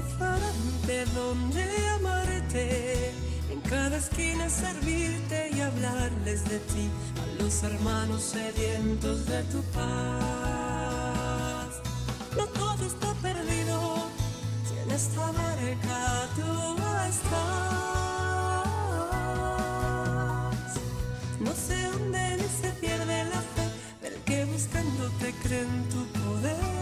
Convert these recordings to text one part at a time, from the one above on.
diferente donde amarte. En cada esquina servirte y hablarles de ti a los hermanos sedientos de tu paz. No todo está perdido, si en esta barca tú estás. No se hunde ni se pierde la fe del que buscándote cree en tu poder.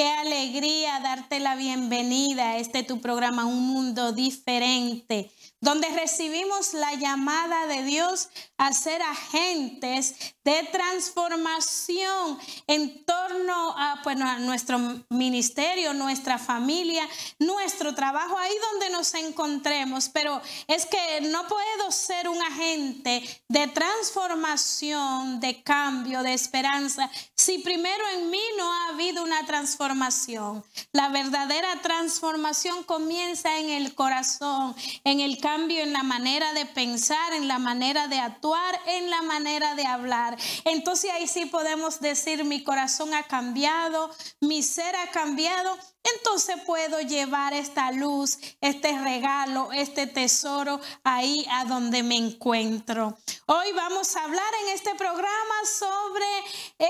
Qué alegría darte la bienvenida a este tu programa Un Mundo Diferente, donde recibimos la llamada de Dios a ser agentes de transformación en torno a, bueno, a nuestro ministerio, nuestra familia, nuestro trabajo, ahí donde nos encontremos. Pero es que no puedo ser un agente de transformación, de cambio, de esperanza, si primero en mí no ha habido una transformación. La verdadera transformación comienza en el corazón, en el cambio en la manera de pensar, en la manera de actuar, en la manera de hablar. Entonces ahí sí podemos decir, mi corazón ha cambiado, mi ser ha cambiado. Entonces puedo llevar esta luz, este regalo, este tesoro ahí a donde me encuentro. Hoy vamos a hablar en este programa sobre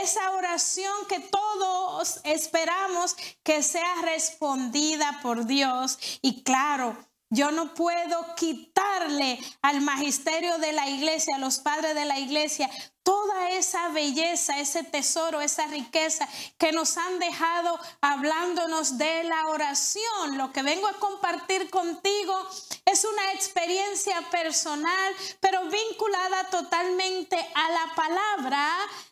esa oración que todos esperamos que sea respondida por Dios. Y claro, yo no puedo quitarle al magisterio de la iglesia, a los padres de la iglesia, toda esa belleza, ese tesoro, esa riqueza que nos han dejado hablándonos de la oración. Lo que vengo a compartir contigo es una experiencia personal, pero vinculada totalmente a la palabra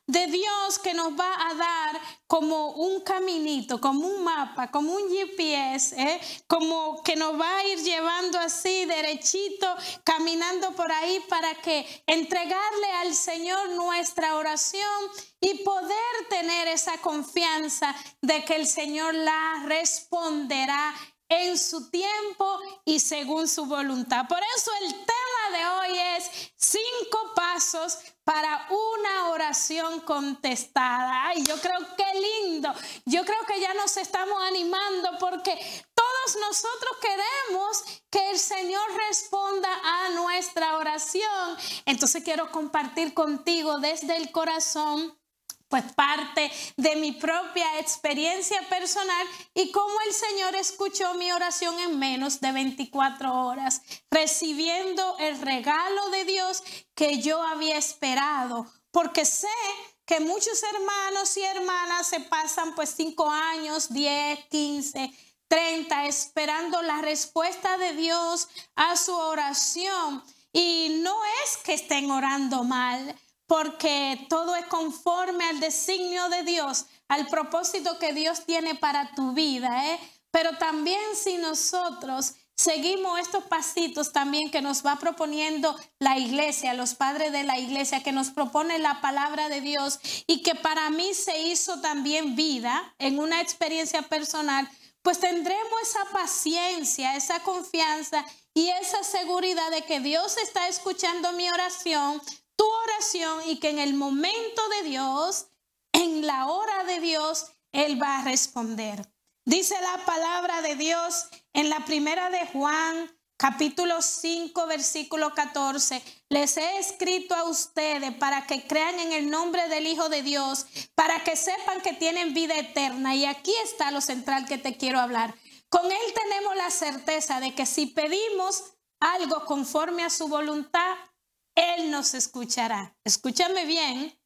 de Dios que nos va a dar como un caminito, como un mapa, como un GPS, ¿eh? como que nos va a ir llevando así derechito, caminando por ahí para que entregarle al Señor nuestra oración y poder tener esa confianza de que el Señor la responderá en su tiempo y según su voluntad. Por eso el tema de hoy es cinco pasos para una oración contestada. Ay, yo creo que lindo. Yo creo que ya nos estamos animando porque nosotros queremos que el Señor responda a nuestra oración. Entonces quiero compartir contigo desde el corazón pues parte de mi propia experiencia personal y cómo el Señor escuchó mi oración en menos de 24 horas, recibiendo el regalo de Dios que yo había esperado, porque sé que muchos hermanos y hermanas se pasan pues 5 años, 10, 15, 30 esperando la respuesta de Dios a su oración. Y no es que estén orando mal, porque todo es conforme al designio de Dios, al propósito que Dios tiene para tu vida. ¿eh? Pero también si nosotros seguimos estos pasitos también que nos va proponiendo la iglesia, los padres de la iglesia, que nos propone la palabra de Dios y que para mí se hizo también vida en una experiencia personal, pues tendremos esa paciencia, esa confianza y esa seguridad de que Dios está escuchando mi oración, tu oración y que en el momento de Dios, en la hora de Dios, Él va a responder. Dice la palabra de Dios en la primera de Juan, capítulo 5, versículo 14. Les he escrito a ustedes para que crean en el nombre del Hijo de Dios, para que sepan que tienen vida eterna. Y aquí está lo central que te quiero hablar. Con Él tenemos la certeza de que si pedimos algo conforme a su voluntad, él nos escuchará. Escúchame bien.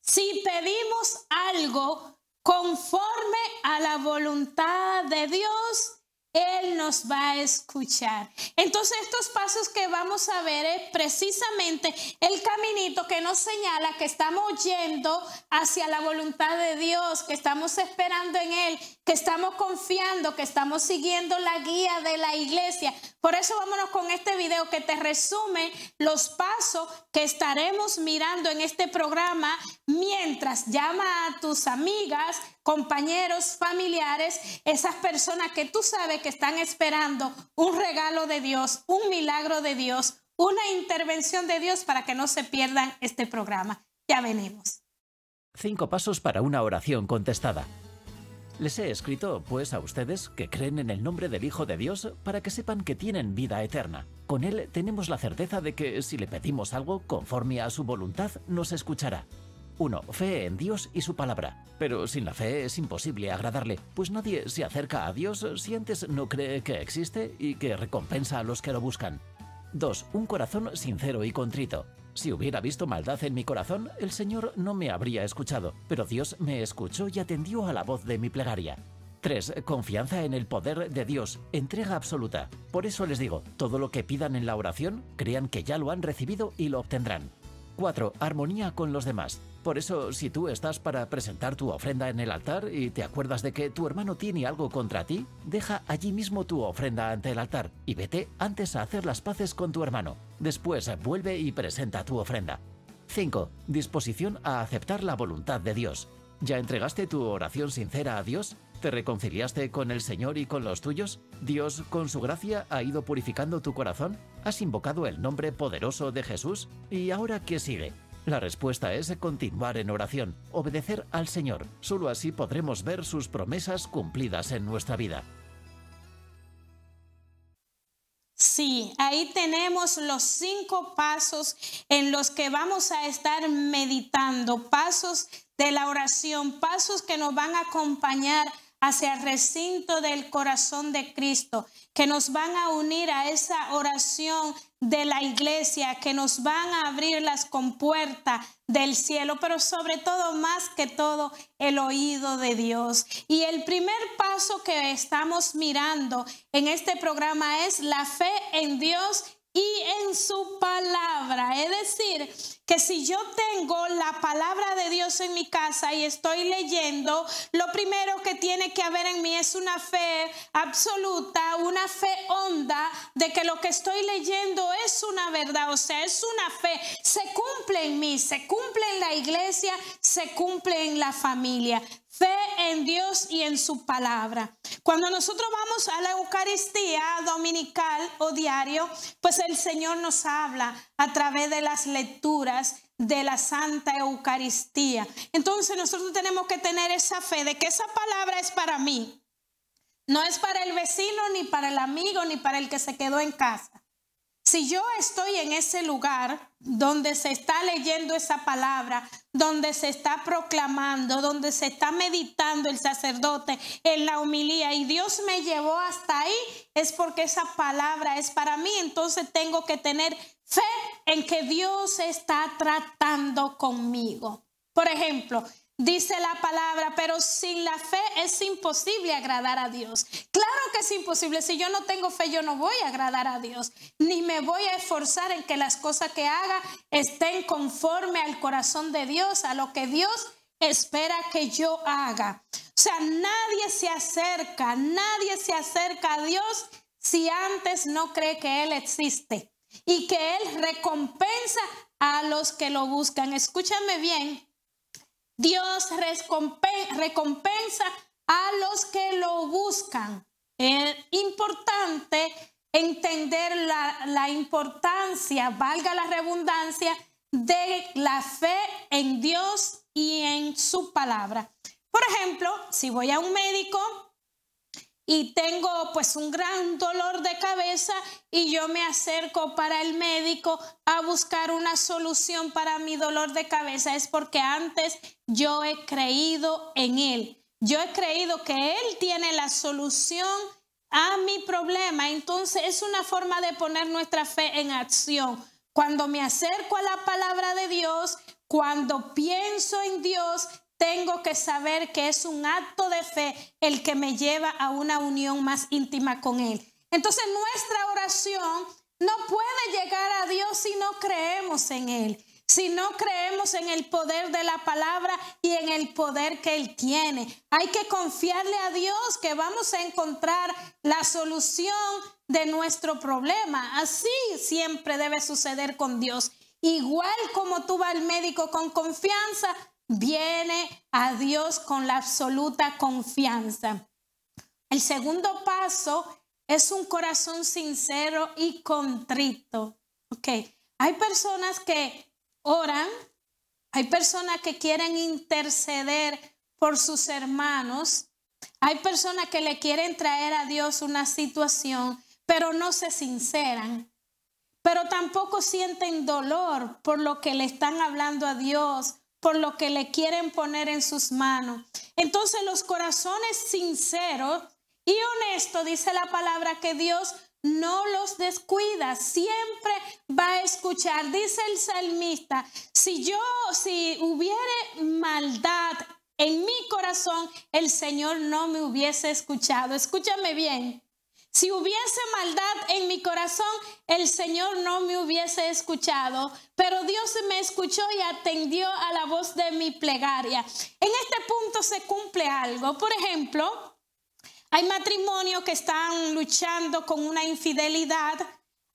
Si pedimos algo conforme a la voluntad de Dios, él nos va a escuchar. Entonces estos pasos que vamos a ver es precisamente el caminito que nos señala que estamos yendo hacia la voluntad de Dios, que estamos esperando en Él, que estamos confiando, que estamos siguiendo la guía de la iglesia. Por eso vámonos con este video que te resume los pasos que estaremos mirando en este programa mientras llama a tus amigas, compañeros, familiares, esas personas que tú sabes que están esperando un regalo de Dios, un milagro de Dios, una intervención de Dios para que no se pierdan este programa. Ya venimos. Cinco pasos para una oración contestada. Les he escrito, pues, a ustedes que creen en el nombre del Hijo de Dios para que sepan que tienen vida eterna. Con Él tenemos la certeza de que si le pedimos algo conforme a su voluntad, nos escuchará. 1. Fe en Dios y su palabra. Pero sin la fe es imposible agradarle, pues nadie se acerca a Dios si antes no cree que existe y que recompensa a los que lo buscan. 2. Un corazón sincero y contrito. Si hubiera visto maldad en mi corazón, el Señor no me habría escuchado, pero Dios me escuchó y atendió a la voz de mi plegaria. 3. Confianza en el poder de Dios, entrega absoluta. Por eso les digo, todo lo que pidan en la oración, crean que ya lo han recibido y lo obtendrán. 4. Armonía con los demás. Por eso, si tú estás para presentar tu ofrenda en el altar y te acuerdas de que tu hermano tiene algo contra ti, deja allí mismo tu ofrenda ante el altar y vete antes a hacer las paces con tu hermano. Después vuelve y presenta tu ofrenda. 5. Disposición a aceptar la voluntad de Dios. ¿Ya entregaste tu oración sincera a Dios? ¿Te reconciliaste con el Señor y con los tuyos? ¿Dios, con su gracia, ha ido purificando tu corazón? ¿Has invocado el nombre poderoso de Jesús? ¿Y ahora qué sigue? La respuesta es continuar en oración, obedecer al Señor. Solo así podremos ver sus promesas cumplidas en nuestra vida. Sí, ahí tenemos los cinco pasos en los que vamos a estar meditando, pasos de la oración, pasos que nos van a acompañar hacia el recinto del corazón de Cristo, que nos van a unir a esa oración de la iglesia, que nos van a abrir las compuertas del cielo, pero sobre todo, más que todo, el oído de Dios. Y el primer paso que estamos mirando en este programa es la fe en Dios y en su palabra. Es decir, que si yo tengo la palabra de Dios en mi casa y estoy leyendo, lo primero que tiene que haber en mí es una fe absoluta, una fe honda de que lo que estoy leyendo es una verdad, o sea, es una fe. Se cumple en mí, se cumple en la iglesia, se cumple en la familia. Fe en Dios y en su palabra. Cuando nosotros vamos a la Eucaristía dominical o diario, pues el Señor nos habla a través de las lecturas de la Santa Eucaristía. Entonces nosotros tenemos que tener esa fe de que esa palabra es para mí. No es para el vecino, ni para el amigo, ni para el que se quedó en casa. Si yo estoy en ese lugar donde se está leyendo esa palabra, donde se está proclamando, donde se está meditando el sacerdote en la humilía y Dios me llevó hasta ahí, es porque esa palabra es para mí. Entonces tengo que tener fe en que Dios está tratando conmigo. Por ejemplo, Dice la palabra, pero sin la fe es imposible agradar a Dios. Claro que es imposible. Si yo no tengo fe, yo no voy a agradar a Dios. Ni me voy a esforzar en que las cosas que haga estén conforme al corazón de Dios, a lo que Dios espera que yo haga. O sea, nadie se acerca, nadie se acerca a Dios si antes no cree que Él existe y que Él recompensa a los que lo buscan. Escúchame bien, Dios recompensa a los que lo buscan. Es importante entender la, importancia, valga la redundancia, de la fe en Dios y en su palabra. Por ejemplo, si voy a un médico y tengo pues un gran dolor de cabeza y yo me acerco para el médico a buscar una solución para mi dolor de cabeza, es porque antes yo he creído en Él. Yo he creído que Él tiene la solución a mi problema. Entonces es una forma de poner nuestra fe en acción. Cuando me acerco a la palabra de Dios, cuando pienso en Dios, tengo que saber que es un acto de fe el que me lleva a una unión más íntima con Él. Entonces nuestra oración no puede llegar a Dios si no creemos en Él, si no creemos en el poder de la palabra y en el poder que Él tiene. Hay que confiarle a Dios que vamos a encontrar la solución de nuestro problema. Así siempre debe suceder con Dios. Igual como tú vas al médico con confianza, viene a Dios con la absoluta confianza. El segundo paso es un corazón sincero y contrito. Hay personas que oran, hay personas que quieren interceder por sus hermanos, Hay personas que le quieren traer a Dios una situación, pero no se sinceran. Pero tampoco sienten dolor por lo que le están hablando a Dios, por lo que le quieren poner en sus manos. Entonces los corazones sinceros y honestos, dice la palabra que Dios no los descuida, siempre va a escuchar. Dice el salmista, si yo, si hubiere maldad en mi corazón, el Señor no me hubiese escuchado. Escúchame bien. Si hubiese maldad en mi corazón, el Señor no me hubiese escuchado, pero Dios me escuchó y atendió a la voz de mi plegaria. En este punto se cumple algo. Por ejemplo, hay matrimonios que están luchando con una infidelidad.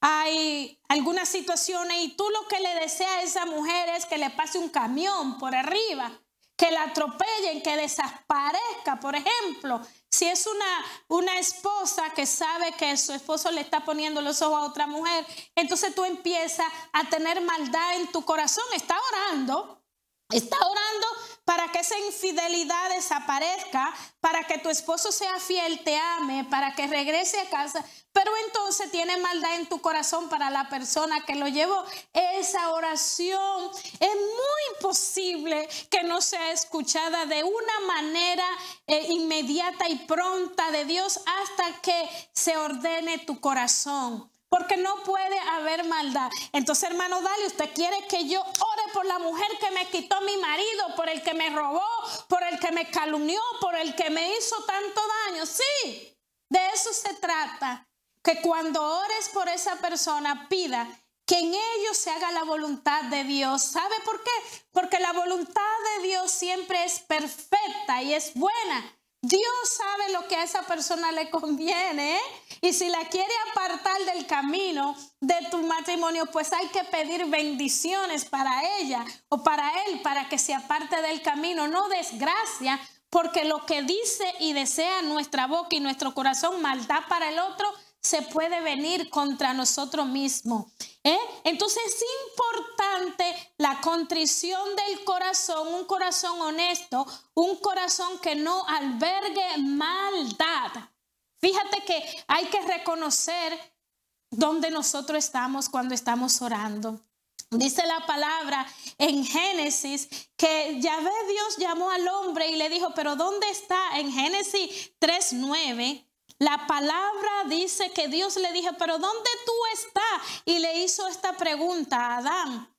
Hay algunas situaciones y tú lo que le deseas a esa mujer es que le pase un camión por arriba, que la atropellen, que desaparezca, por ejemplo. Si es una, una esposa que sabe que su esposo le está poniendo los ojos a otra mujer, entonces tú empiezas a tener maldad en tu corazón. Está orando, está orando para que esa infidelidad desaparezca, para que tu esposo sea fiel, te ame, para que regrese a casa, pero entonces tiene maldad en tu corazón para la persona que lo llevó. Esa oración es muy posible que no sea escuchada de una manera eh, inmediata y pronta de Dios hasta que se ordene tu corazón porque no puede haber maldad. Entonces, hermano Dale, usted quiere que yo ore por la mujer que me quitó mi marido, por el que me robó, por el que me calumnió, por el que me hizo tanto daño. Sí, de eso se trata. Que cuando ores por esa persona, pida que en ellos se haga la voluntad de Dios. ¿Sabe por qué? Porque la voluntad de Dios siempre es perfecta y es buena. Dios sabe lo que a esa persona le conviene. ¿eh? Y si la quiere apartar del camino de tu matrimonio, pues hay que pedir bendiciones para ella o para él para que se aparte del camino. No desgracia, porque lo que dice y desea nuestra boca y nuestro corazón, maldad para el otro, se puede venir contra nosotros mismos. ¿eh? Entonces es importante la contrición del corazón, un corazón honesto, un corazón que no albergue maldad. Fíjate que hay que reconocer dónde nosotros estamos cuando estamos orando. Dice la palabra en Génesis que Yahvé Dios llamó al hombre y le dijo, pero ¿dónde está? En Génesis 3.9 la palabra dice que Dios le dijo, pero ¿dónde tú estás? Y le hizo esta pregunta a Adán.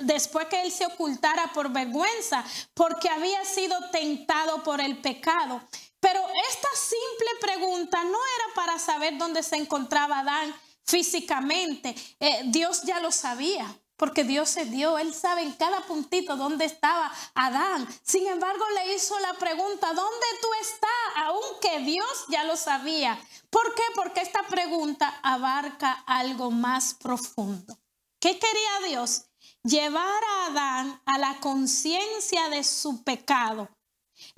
después que él se ocultara por vergüenza, porque había sido tentado por el pecado. Pero esta simple pregunta no era para saber dónde se encontraba Adán físicamente. Eh, Dios ya lo sabía porque Dios se dio, Él sabe en cada puntito dónde estaba Adán. Sin embargo, le hizo la pregunta, ¿dónde tú estás? Aunque Dios ya lo sabía. ¿Por qué? Porque esta pregunta abarca algo más profundo. ¿Qué quería Dios? Llevar a Adán a la conciencia de su pecado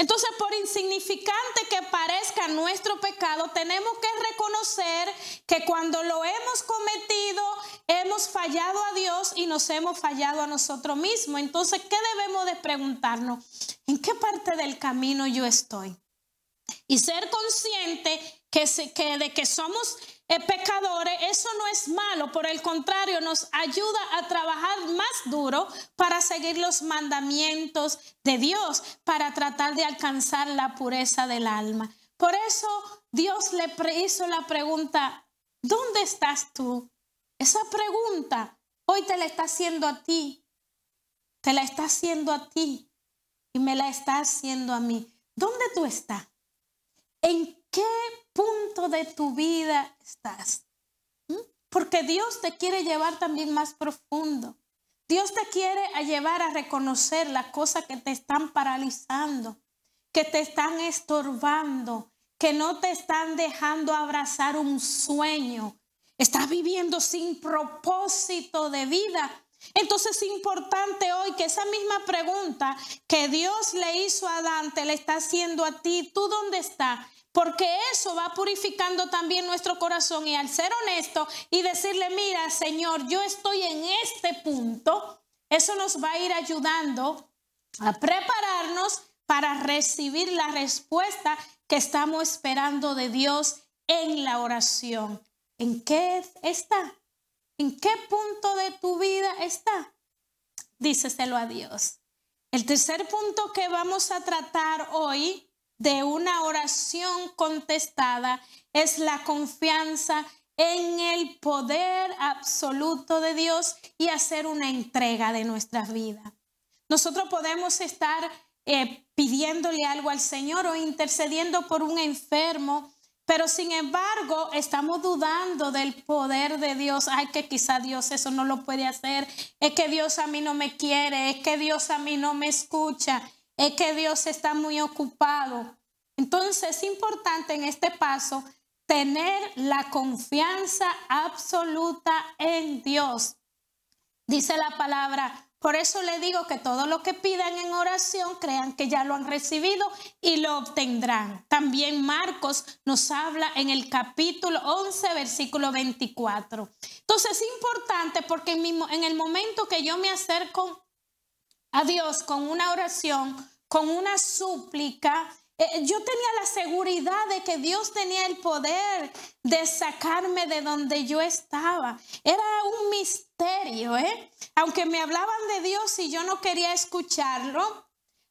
entonces, por insignificante que parezca nuestro pecado, tenemos que reconocer que cuando lo hemos cometido, hemos fallado a Dios y nos hemos fallado a nosotros mismos. Entonces, ¿qué debemos de preguntarnos? ¿En qué parte del camino yo estoy? Y ser consciente que, que de que somos pecadores, eso no es malo, por el contrario, nos ayuda a trabajar más duro para seguir los mandamientos de Dios, para tratar de alcanzar la pureza del alma. Por eso Dios le hizo la pregunta, ¿dónde estás tú? Esa pregunta hoy te la está haciendo a ti, te la está haciendo a ti y me la está haciendo a mí. ¿Dónde tú estás? ¿En qué punto de tu vida estás? ¿Mm? Porque Dios te quiere llevar también más profundo. Dios te quiere llevar a reconocer las cosas que te están paralizando, que te están estorbando, que no te están dejando abrazar un sueño. Estás viviendo sin propósito de vida. Entonces es importante hoy que esa misma pregunta que Dios le hizo a Dante le está haciendo a ti. ¿Tú dónde estás? Porque eso va purificando también nuestro corazón y al ser honesto y decirle, mira, Señor, yo estoy en este punto, eso nos va a ir ayudando a prepararnos para recibir la respuesta que estamos esperando de Dios en la oración. ¿En qué está? ¿En qué punto de tu vida está? Díceselo a Dios. El tercer punto que vamos a tratar hoy de una oración contestada es la confianza en el poder absoluto de Dios y hacer una entrega de nuestras vidas. Nosotros podemos estar eh, pidiéndole algo al Señor o intercediendo por un enfermo, pero sin embargo estamos dudando del poder de Dios. Ay, que quizá Dios eso no lo puede hacer. Es que Dios a mí no me quiere. Es que Dios a mí no me escucha. Es que Dios está muy ocupado. Entonces es importante en este paso tener la confianza absoluta en Dios. Dice la palabra, por eso le digo que todo lo que pidan en oración, crean que ya lo han recibido y lo obtendrán. También Marcos nos habla en el capítulo 11, versículo 24. Entonces es importante porque en el momento que yo me acerco a Dios con una oración, con una súplica, eh, yo tenía la seguridad de que Dios tenía el poder de sacarme de donde yo estaba. Era un misterio, ¿eh? Aunque me hablaban de Dios y yo no quería escucharlo,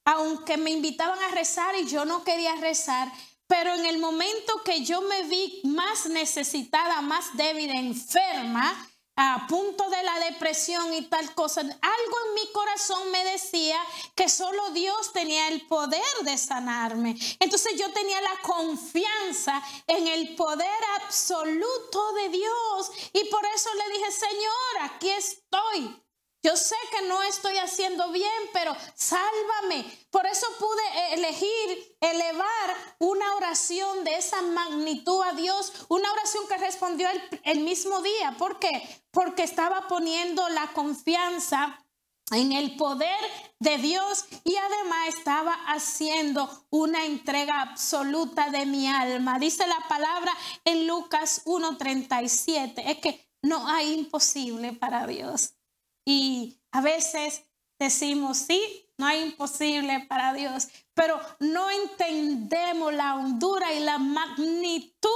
aunque me invitaban a rezar y yo no quería rezar, pero en el momento que yo me vi más necesitada, más débil, enferma, a punto de la depresión y tal cosa, algo en mi corazón me decía que solo Dios tenía el poder de sanarme. Entonces yo tenía la confianza en el poder absoluto de Dios y por eso le dije, Señor, aquí estoy. Yo sé que no estoy haciendo bien, pero sálvame. Por eso pude eh, elegir elevar una oración de esa magnitud a Dios, una oración que respondió el, mismo día. ¿Por qué? Porque estaba poniendo la confianza en el poder de Dios y además estaba haciendo una entrega absoluta de mi alma. Dice la palabra en Lucas 1.37, es que no hay imposible para Dios. Y a veces decimos, sí, no hay imposible para Dios, pero no entendemos la hondura y la magnitud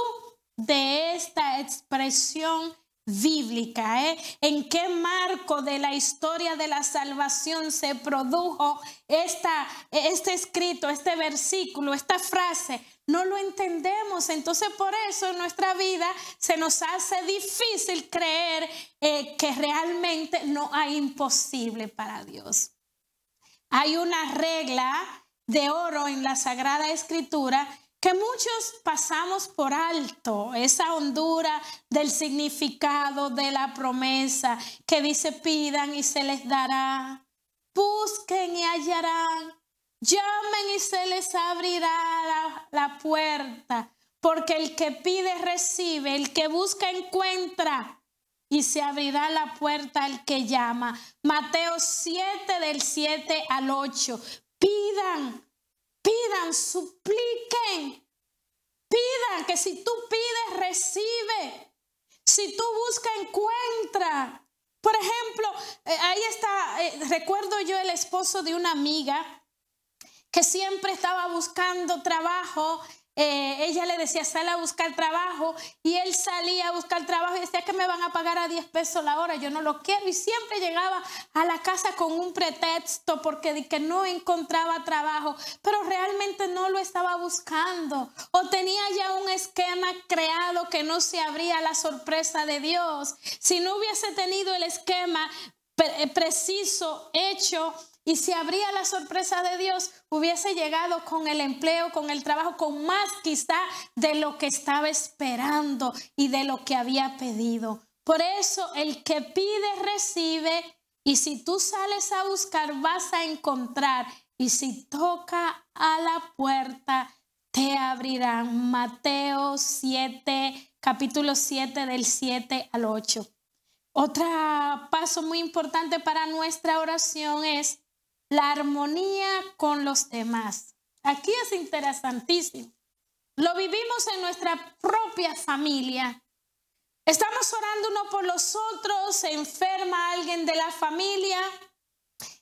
de esta expresión bíblica, ¿eh? en qué marco de la historia de la salvación se produjo esta, este escrito, este versículo, esta frase. No lo entendemos, entonces por eso en nuestra vida se nos hace difícil creer eh, que realmente no hay imposible para Dios. Hay una regla de oro en la Sagrada Escritura que muchos pasamos por alto, esa hondura del significado de la promesa que dice pidan y se les dará, busquen y hallarán, llamen y se les abrirá la, puerta, porque el que pide recibe, el que busca encuentra y se abrirá la puerta al que llama. Mateo 7 del 7 al 8. Pidan, Pidan, supliquen. Pidan que si tú pides, recibe. Si tú buscas, encuentra. Por ejemplo, eh, ahí está, eh, recuerdo yo el esposo de una amiga que siempre estaba buscando trabajo eh, ella le decía, sale a buscar trabajo y él salía a buscar trabajo y decía que me van a pagar a 10 pesos la hora, yo no lo quiero y siempre llegaba a la casa con un pretexto porque que no encontraba trabajo, pero realmente no lo estaba buscando o tenía ya un esquema creado que no se abría la sorpresa de Dios. Si no hubiese tenido el esquema preciso, hecho, y si habría la sorpresa de Dios, hubiese llegado con el empleo, con el trabajo, con más quizá de lo que estaba esperando y de lo que había pedido. Por eso el que pide recibe y si tú sales a buscar vas a encontrar y si toca a la puerta te abrirán. Mateo 7, capítulo 7 del 7 al 8. Otro paso muy importante para nuestra oración es la armonía con los demás. Aquí es interesantísimo. Lo vivimos en nuestra propia familia. Estamos orando uno por los otros, se enferma alguien de la familia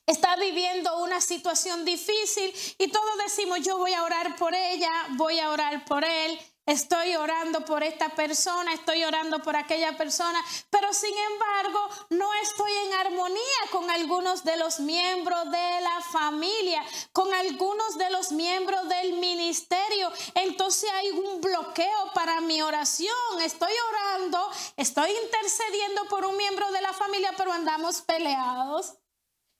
está viviendo una situación difícil y todos decimos, yo voy a orar por ella, voy a orar por él, Estoy orando por esta persona, estoy orando por aquella persona, pero sin embargo no estoy en armonía con algunos de los miembros de la familia, con algunos de los miembros del ministerio. Entonces hay un bloqueo para mi oración. Estoy orando, estoy intercediendo por un miembro de la familia, pero andamos peleados.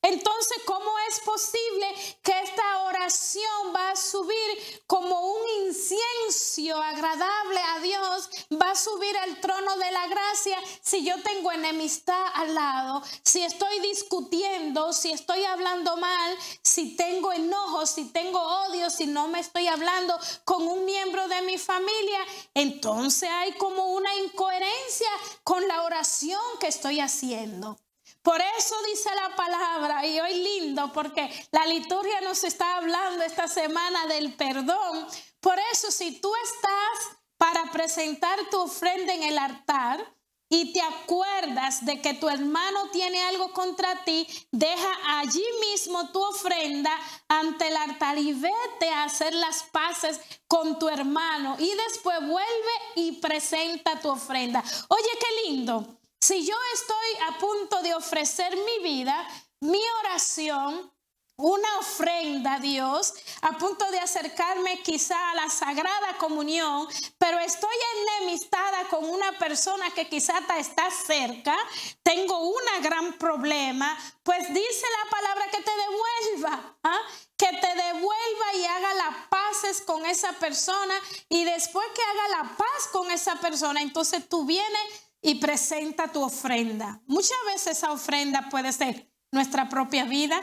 Entonces, ¿cómo es posible que esta oración va a subir como un incienso agradable a Dios? Va a subir al trono de la gracia si yo tengo enemistad al lado, si estoy discutiendo, si estoy hablando mal, si tengo enojo, si tengo odio, si no me estoy hablando con un miembro de mi familia. Entonces hay como una incoherencia con la oración que estoy haciendo. Por eso dice la palabra, y hoy lindo, porque la liturgia nos está hablando esta semana del perdón. Por eso si tú estás para presentar tu ofrenda en el altar y te acuerdas de que tu hermano tiene algo contra ti, deja allí mismo tu ofrenda ante el altar y vete a hacer las paces con tu hermano y después vuelve y presenta tu ofrenda. Oye, qué lindo. Si yo estoy a punto de ofrecer mi vida, mi oración, una ofrenda a Dios, a punto de acercarme quizá a la sagrada comunión, pero estoy enemistada con una persona que quizá está cerca, tengo un gran problema, pues dice la palabra que te devuelva, ¿ah? que te devuelva y haga las paces con esa persona y después que haga la paz con esa persona, entonces tú vienes y presenta tu ofrenda. Muchas veces esa ofrenda puede ser nuestra propia vida.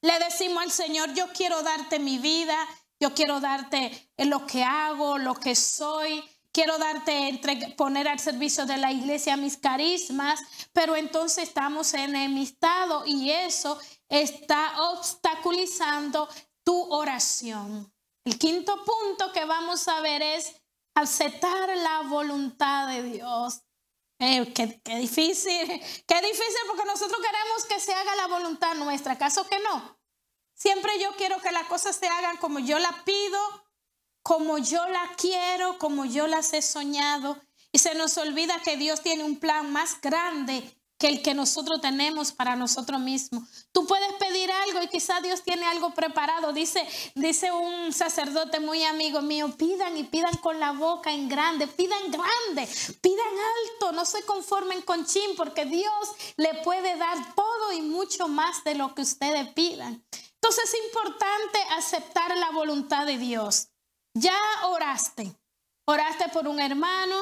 Le decimos al Señor, yo quiero darte mi vida, yo quiero darte lo que hago, lo que soy, quiero darte, entre, poner al servicio de la iglesia mis carismas, pero entonces estamos enemistados y eso está obstaculizando tu oración. El quinto punto que vamos a ver es aceptar la voluntad de Dios. Eh, qué, difícil, qué difícil porque nosotros queremos que se haga la voluntad nuestra, ¿acaso que no? Siempre yo quiero que las cosas se hagan como yo la pido, como yo la quiero, como yo las he soñado. Y se nos olvida que Dios tiene un plan más grande que el que nosotros tenemos para nosotros mismos. Tú puedes pedir algo y quizá Dios tiene algo preparado. Dice, dice un sacerdote muy amigo mío, pidan y pidan con la boca en grande, pidan grande, pidan alto, no se conformen con chin, porque Dios le puede dar todo y mucho más de lo que ustedes pidan. Entonces es importante aceptar la voluntad de Dios. Ya oraste, oraste por un hermano,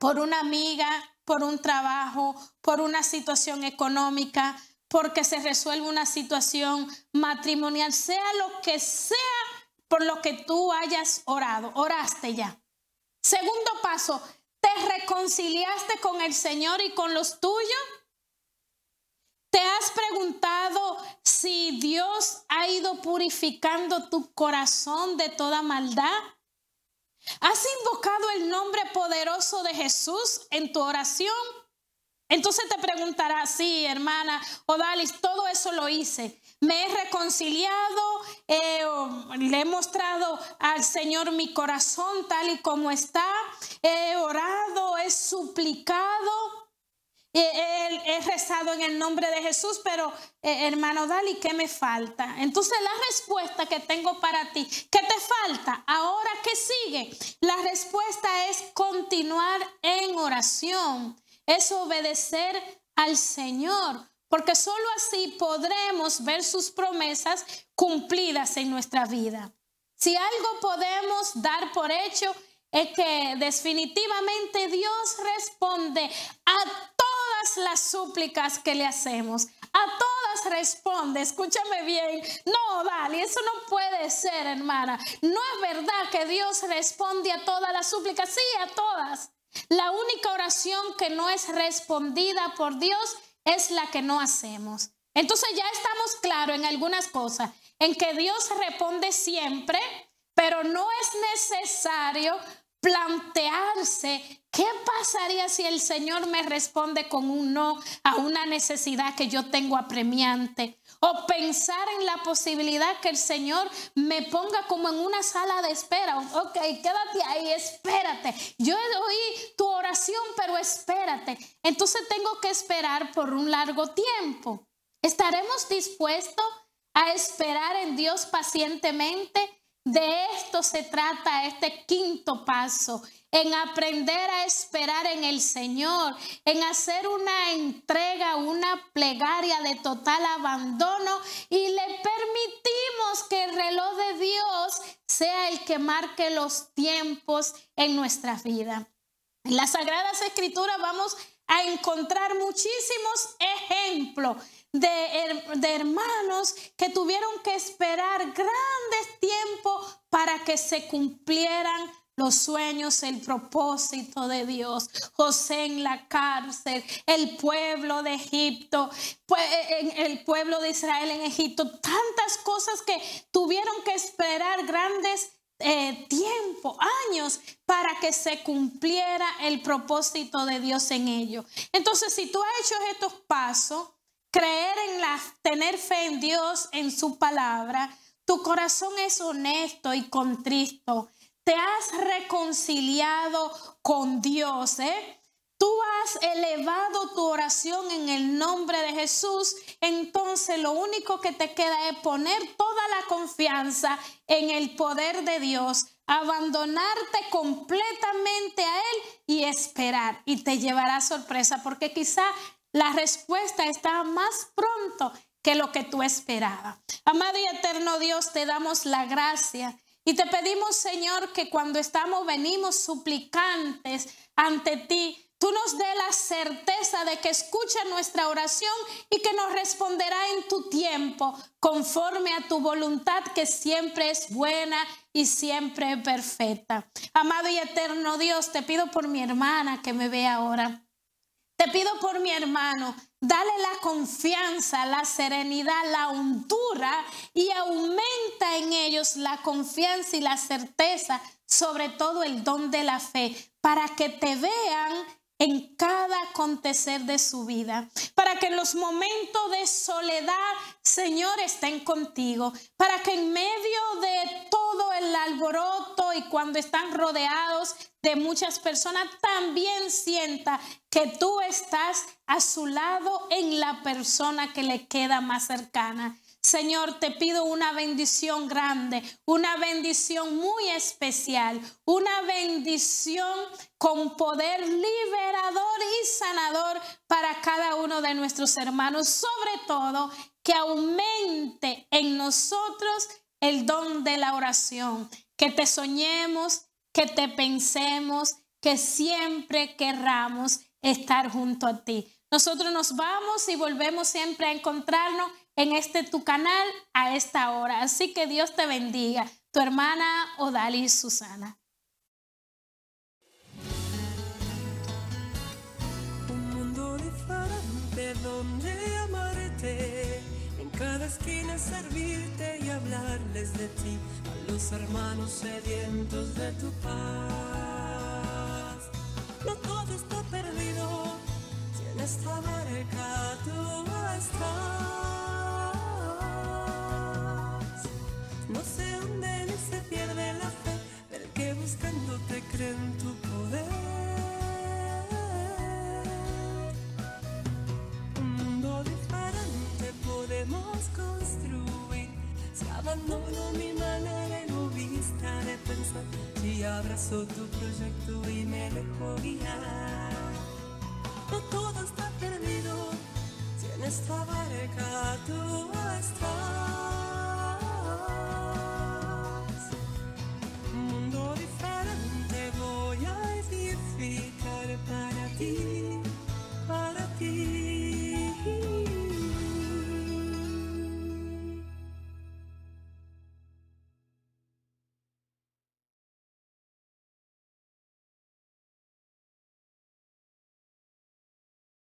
por una amiga, por un trabajo, por una situación económica, porque se resuelve una situación matrimonial, sea lo que sea por lo que tú hayas orado, oraste ya. Segundo paso, ¿te reconciliaste con el Señor y con los tuyos? ¿Te has preguntado si Dios ha ido purificando tu corazón de toda maldad? ¿Has invocado el nombre poderoso de Jesús en tu oración? Entonces te preguntarás, sí, hermana Odalis, todo eso lo hice. Me he reconciliado, eh, le he mostrado al Señor mi corazón tal y como está. He orado, he suplicado. He, rezado en el nombre de Jesús, pero eh, hermano Dali, ¿qué me falta? Entonces la respuesta que tengo para ti, ¿qué te falta? Ahora, ¿qué sigue? La respuesta es continuar en oración, es obedecer al Señor, porque sólo así podremos ver sus promesas cumplidas en nuestra vida. Si algo podemos dar por hecho, es que definitivamente Dios responde a las súplicas que le hacemos. A todas responde, escúchame bien. No, Dali, eso no puede ser, hermana. No es verdad que Dios responde a todas las súplicas. Sí, a todas. La única oración que no es respondida por Dios es la que no hacemos. Entonces ya estamos claros en algunas cosas, en que Dios responde siempre, pero no es necesario plantearse qué pasaría si el Señor me responde con un no a una necesidad que yo tengo apremiante. O pensar en la posibilidad que el Señor me ponga como en una sala de espera. Ok, quédate ahí, espérate. Yo oí tu oración, pero espérate. Entonces tengo que esperar por un largo tiempo. ¿Estaremos dispuestos a esperar en Dios pacientemente? De esto se trata este quinto paso, en aprender a esperar en el Señor, en hacer una entrega, una plegaria de total abandono y le permitimos que el reloj de Dios sea el que marque los tiempos en nuestra vida. En las Sagradas Escrituras vamos a encontrar muchísimos ejemplos de, hermanos que tuvieron que esperar grandes tiempos para que se cumplieran los sueños, el propósito de Dios. José en la cárcel, el pueblo de Egipto, el pueblo de Israel en Egipto, tantas cosas que tuvieron que esperar grandes eh, tiempo, años, para que se cumpliera el propósito de Dios en ello. Entonces, si tú has hecho estos pasos, creer en la, tener fe en Dios, en su palabra, tu corazón es honesto y contristo, te has reconciliado con Dios, ¿eh? Tú has elevado tu oración en el nombre de Jesús, entonces lo único que te queda es poner toda la confianza en el poder de Dios, abandonarte completamente a Él y esperar. Y te llevará sorpresa porque quizá la respuesta está más pronto que lo que tú esperabas. Amado y eterno Dios, te damos la gracia y te pedimos, Señor, que cuando estamos, venimos suplicantes ante ti, tú nos dé la certeza de que escucha nuestra oración y que nos responderá en tu tiempo, conforme a tu voluntad que siempre es buena y siempre perfecta. Amado y eterno Dios, te pido por mi hermana que me ve ahora. Te pido por mi hermano, dale la confianza, la serenidad, la hondura y aumenta en ellos la confianza y la certeza, sobre todo el don de la fe, para que te vean en cada acontecer de su vida, para que en los momentos de soledad, Señor, estén contigo, para que en medio de todo el alboroto y cuando están rodeados de muchas personas, también sienta que tú estás a su lado en la persona que le queda más cercana. Señor, te pido una bendición grande, una bendición muy especial, una bendición con poder liberador y sanador para cada uno de nuestros hermanos, sobre todo que aumente en nosotros el don de la oración, que te soñemos, que te pensemos, que siempre querramos estar junto a ti. Nosotros nos vamos y volvemos siempre a encontrarnos en este tu canal a esta hora. Así que Dios te bendiga. Tu hermana Odalis Susana. Un mundo diferente donde amarte, en cada esquina servirte y hablarles de ti, a los hermanos sedientos de tu paz. No todo está perdido, si en esta barca tú estás. Si abrazo tu proyecto y me dejo guiar.